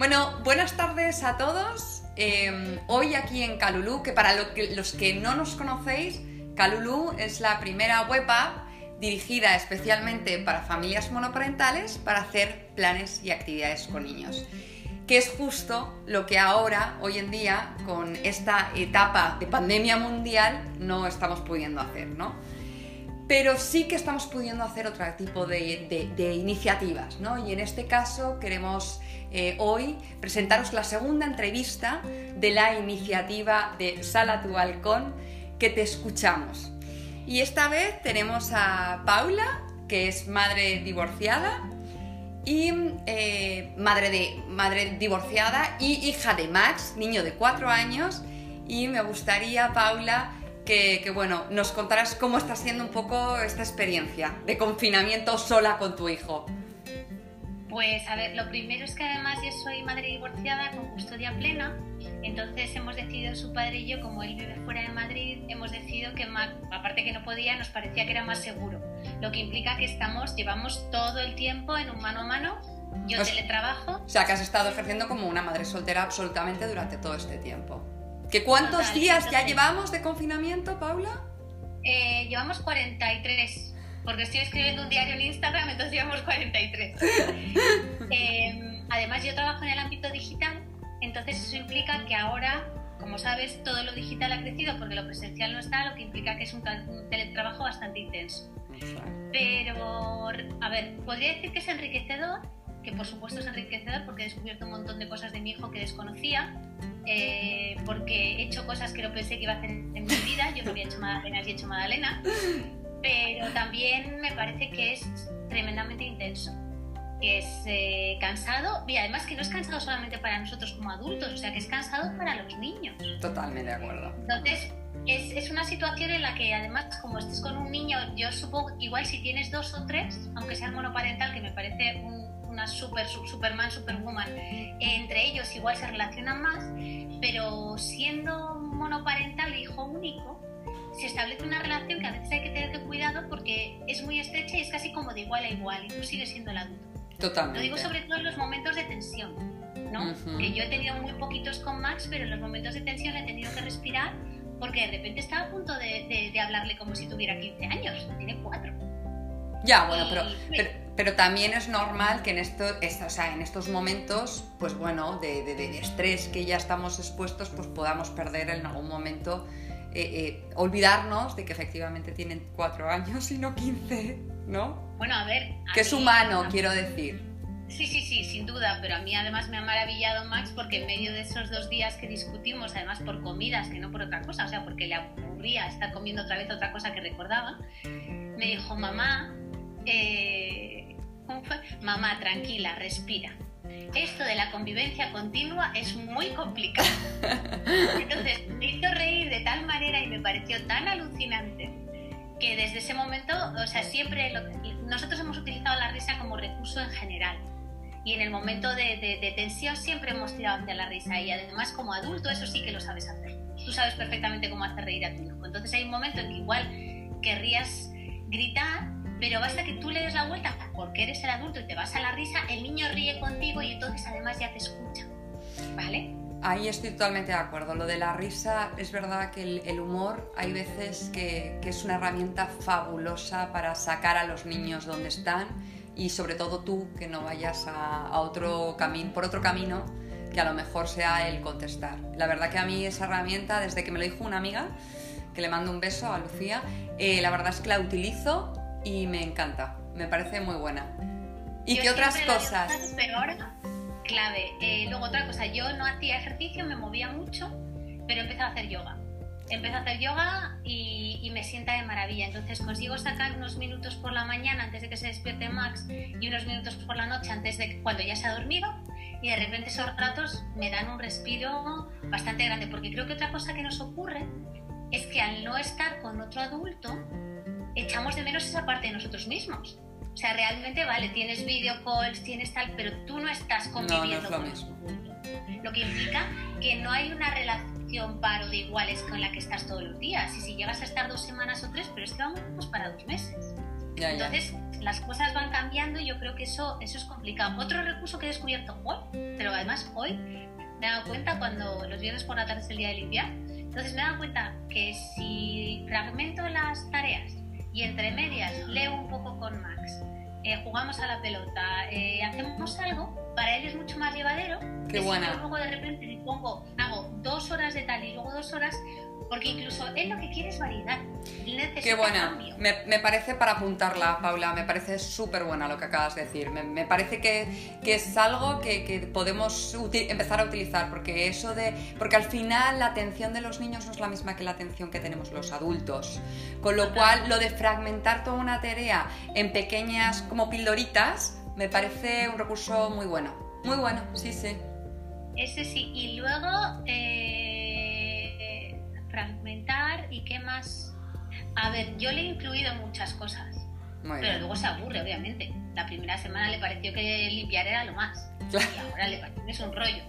Bueno, buenas tardes a todos. Eh, hoy aquí en Calulú, que para los que no nos conocéis, Calulú es la primera web app dirigida especialmente para familias monoparentales para hacer planes y actividades con niños que es justo lo que ahora, hoy en día, con esta etapa de pandemia mundial, no estamos pudiendo hacer, ¿no? Pero sí que estamos pudiendo hacer otro tipo de, iniciativas, ¿no? Y en este caso queremos eh, hoy presentaros la segunda entrevista de la iniciativa de Sala tu Balcón, que te escuchamos. Y esta vez tenemos a Paula, que es madre divorciada, y eh, madre, de, madre divorciada y hija de Max, niño de cuatro años. Y me gustaría, Paula, que, bueno, nos contaras cómo está siendo un poco esta experiencia de confinamiento sola con tu hijo. Pues a ver, lo primero es que además yo soy madre divorciada con custodia plena, entonces hemos decidido su padre y yo, como él vive fuera de Madrid, hemos decidido que aparte que no podía, nos parecía que era más seguro, lo que implica que estamos, llevamos todo el tiempo en un mano a mano, yo teletrabajo. O sea, que has estado ejerciendo como una madre soltera absolutamente durante todo este tiempo. ¿Qué cuántos días ya llevamos de confinamiento, Paula? Eh, llevamos 43 porque estoy escribiendo un diario en Instagram, entonces llevamos 43. Em, además, yo trabajo en el ámbito digital, entonces eso implica que ahora, como sabes, todo lo digital ha crecido porque lo presencial no está, lo que implica que es un, teletrabajo bastante intenso. Pero, a ver, podría decir que es enriquecedor, que por supuesto es enriquecedor porque he descubierto un montón de cosas de mi hijo que desconocía, eh, porque he hecho cosas que no pensé que iba a hacer en mi vida. Yo no había hecho magdalenas y he hecho magdalena pero también me parece que es tremendamente intenso. Es eh, cansado y además que no es cansado solamente para nosotros como adultos, o sea que es cansado para los niños. Totalmente de acuerdo. Entonces, es, es, una situación en la que además como estés con un niño, yo supongo, igual si tienes dos o tres, aunque sea monoparental, que me parece una super, superman, superwoman, entre ellos igual se relacionan más, pero siendo monoparental, hijo único, se establece una relación que a veces hay que tener cuidado porque es muy estrecha y es casi como de igual a igual y tú sigues siendo el adulto. Totalmente. Lo digo sobre todo en los momentos de tensión, ¿no? Que yo he tenido muy poquitos con Max, pero en los momentos de tensión he tenido que respirar porque de repente estaba a punto de, hablarle como si tuviera 15 años, tiene 4. Ya, bueno, pero, pero, también es normal que en, esto, o sea, en estos momentos, pues bueno, de, de, estrés que ya estamos expuestos, pues podamos perder en algún momento eh, eh, olvidarnos de que efectivamente tienen cuatro años y no 15, ¿no? Bueno, a ver. que es humano, quiero decir. Sí, sí, sí, sin duda, pero a mí además me ha maravillado Max porque en medio de esos dos días que discutimos, además por comidas, que no por otra cosa, o sea, porque le aburría estar comiendo otra vez otra cosa que recordaba, me dijo, mamá, eh, ¿cómo fue? Mamá, tranquila, respira esto de la convivencia continua es muy complicado. Entonces me hizo reír de tal manera y me pareció tan alucinante que desde ese momento, o sea, siempre nosotros hemos utilizado la risa como recurso en general. Y en el momento de, tensión siempre hemos tirado hacia la risa. Y además, como adulto, eso sí que lo sabes hacer. Tú sabes perfectamente cómo hacer reír a tu hijo. Entonces, hay un momento en que igual querrías gritar, pero basta que tú le des la vuelta porque eres el adulto y te vas a la risa, el niño ríe contigo y entonces además ya te escucha. ¿Vale? Ahí estoy totalmente de acuerdo. Lo de la risa, es verdad que el, humor hay veces que, es una herramienta fabulosa para sacar a los niños donde están y sobre todo tú que no vayas a, otro camino, por otro camino que a lo mejor sea el contestar. La verdad que a mí esa herramienta, desde que me lo dijo una amiga, que le mando un beso a Lucía, eh, la verdad es que la utilizo y me encanta, me parece muy buena. ¿Y qué otras cosas? Pero ahora, clave. Eh, luego otra cosa, yo no hacía ejercicio, me movía mucho, pero empecé a hacer yoga. Empecé a hacer yoga y, me sienta de maravilla. Entonces consigo sacar unos minutos por la mañana antes de que se despierte Max y unos minutos por la noche antes de cuando ya se ha dormido. Y de repente esos ratos me dan un respiro bastante grande. Porque creo que otra cosa que nos ocurre es que al no estar con otro adulto, echamos de menos esa parte de nosotros mismos. O sea, realmente, vale, tienes video calls, tienes tal, pero tú no estás conviviendo no, no es lo mismo. Lo que implica que no hay una relación paro de iguales con la que estás todos los días. Y si llegas a estar dos semanas o tres, pero es que vamos para dos meses. Entonces, las cosas van cambiando y yo creo que eso, eso es complicado. Otro recurso que he descubierto hoy, pero además hoy me he dado cuenta cuando los viernes por la tarde es el día de limpiar, entonces me he dado cuenta que si fragmento las tareas y entre medias leo un poco con Max, eh, jugamos a la pelota, eh, hacemos algo, para él es mucho más llevadero. Qué buena. Si luego de repente me pongo, dos horas de tal y luego dos horas, porque incluso él lo que quiere es variedad. Qué buena. Me, me, parece para apuntarla, Paula, me parece súper buena lo que acabas de decir. Me, me parece que, que, es algo que, que podemos empezar a utilizar, porque eso de. Porque al final la atención de los niños no es la misma que la atención que tenemos los adultos. Con lo cual, lo de fragmentar toda una tarea en pequeñas, como pildoritas, me parece un recurso muy bueno. Muy bueno, sí, sí. Ese sí. Y luego. Eh fragmentar y qué más. A ver, yo le he incluido muchas cosas, pero luego se aburre, obviamente. La primera semana le pareció que limpiar era lo más, y ahora le parece que es un rollo.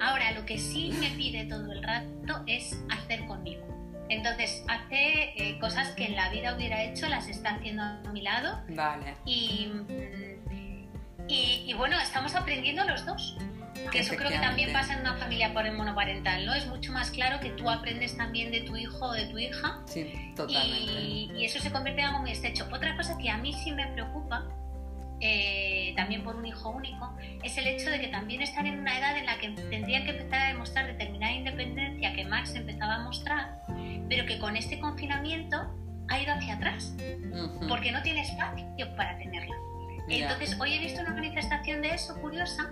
Ahora, lo que sí me pide todo el rato es hacer conmigo. Entonces, hace eh, cosas que en la vida hubiera hecho, las está haciendo a mi lado. Vale. Y, y, y bueno, estamos aprendiendo los dos. Que eso creo que también pasa en una familia por el monoparental, ¿no? Es mucho más claro que tú aprendes también de tu hijo o de tu hija. Sí, totalmente. Y, eso se convierte en algo muy estrecho. Otra cosa que a mí sí me preocupa, eh, también por un hijo único, es el hecho de que también están en una edad en la que tendrían que empezar a demostrar determinada independencia que Max empezaba a mostrar, pero que con este confinamiento ha ido hacia atrás, porque no tiene espacio para tenerla. Entonces, hoy he visto una manifestación de eso curiosa,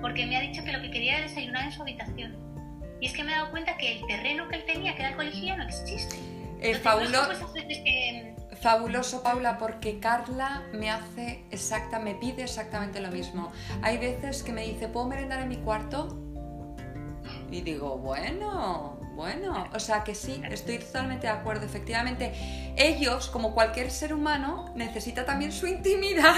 porque me ha dicho que lo que quería era desayunar en su habitación. Y es que me he dado cuenta que el terreno que él tenía, que era el colegio, no existe. Eh, fabuloso, fabuloso, Paula, porque Carla me hace exacta, me pide exactamente lo mismo. Hay veces que me dice, ¿puedo merendar en mi cuarto? Y digo, bueno, bueno, o sea que sí, estoy totalmente de acuerdo. Efectivamente, ellos, como cualquier ser humano, necesita también su intimidad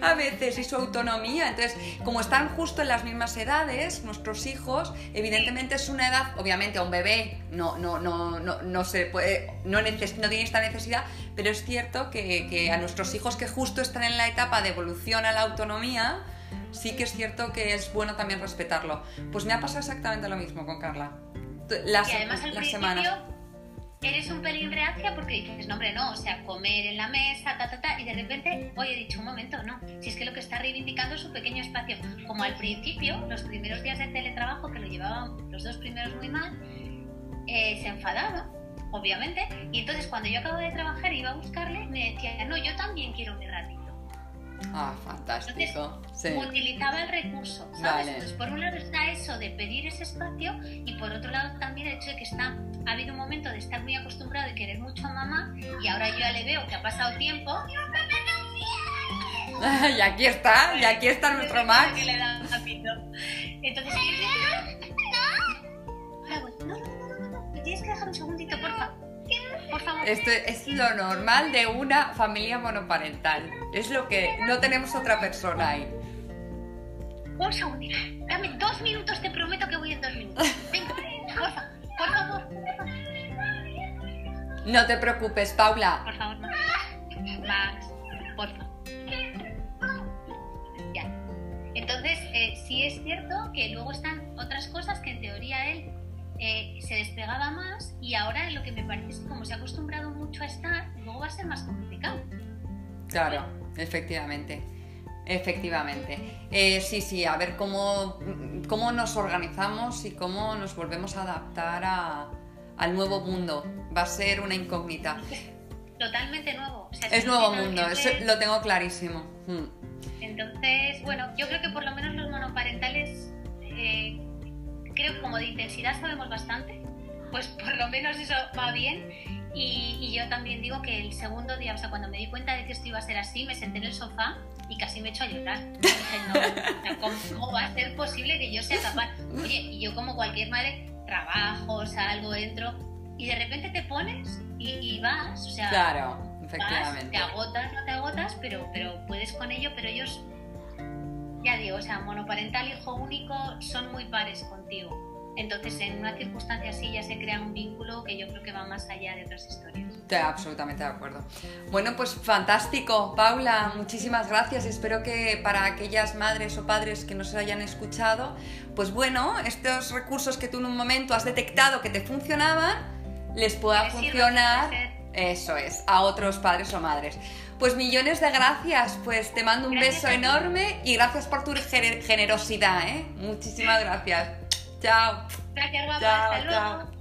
a veces y su autonomía. Entonces, como están justo en las mismas edades, nuestros hijos, evidentemente es una edad, obviamente a un bebé no, no, no, no, no se puede, no, no tiene esta necesidad, pero es cierto que, que, a nuestros hijos que justo están en la etapa de evolución a la autonomía, sí que es cierto que es bueno también respetarlo. Pues me ha pasado exactamente lo mismo con Carla. Las, y además al las semanas eres un pelín reacia porque dices, no, hombre, no, o sea, comer en la mesa, ta, ta, ta, y de repente, hoy he dicho un momento, no, si es que lo que está reivindicando es su pequeño espacio. Como al principio, los primeros días de teletrabajo, que lo llevaban los dos primeros muy mal, eh, se enfadaba, obviamente, y entonces cuando yo acabo de trabajar y iba a buscarle, me decía, no, yo también quiero mi ratito. Ah, fantástico. Utilizaba el recurso, ¿sabes? Entonces, por un lado está eso de pedir ese espacio y por otro lado también el hecho de que está, ha habido un momento de estar muy acostumbrado y querer mucho a mamá y ahora yo ya le veo que ha pasado tiempo. y aquí está, y aquí está nuestro Max. Que le da Entonces, no, no, no, no, no, me tienes que dejar un segundito, por favor. Esto es lo normal de una familia monoparental. Es lo que no tenemos otra persona ahí. Un segundito. Dame dos minutos, te prometo que voy en dos minutos. Venga, porfa, por favor. No te preocupes, Paula. Por favor, Max. Max, porfa. Ya. Entonces, eh, sí es cierto que luego están otras cosas que en teoría él eh, se despegaba más y ahora lo que me parece es que como se ha acostumbrado mucho a estar, luego va a ser más complicado. Claro, efectivamente. Efectivamente. Eh, sí, sí, a ver cómo, cómo nos organizamos y cómo nos volvemos a adaptar a, al nuevo mundo. Va a ser una incógnita. Totalmente nuevo. es nuevo mundo, eso lo tengo clarísimo. Hmm. Entonces, bueno, yo creo que por lo menos los monoparentales eh, creo que como de intensidad sabemos bastante, pues por lo menos eso va bien. Y, yo también digo que el segundo día, o sea, cuando me di cuenta de que esto iba a ser así, me senté en el sofá y casi me echo a llorar. ¿cómo, va a ser posible que yo sea capaz? Oye, y yo como cualquier madre, trabajo, salgo, entro, y de repente te pones y, vas, o sea, claro, efectivamente. te agotas, no te agotas, pero, pero puedes con ello, pero ellos ya digo, o sea, monoparental, hijo único, son muy pares contigo. Entonces, en una circunstancia así ya se crea un vínculo que yo creo que va más allá de otras historias. Estoy absolutamente de acuerdo. Bueno, pues fantástico, Paula, muchísimas gracias. Espero que para aquellas madres o padres que nos hayan escuchado, pues bueno, estos recursos que tú en un momento has detectado que te funcionaban, les pueda funcionar. Eso es, a otros padres o madres. Pues millones de gracias, pues te mando un beso enorme y gracias por tu generosidad, ¿eh? Muchísimas gracias. Chao. Gracias, guapa. Hasta luego.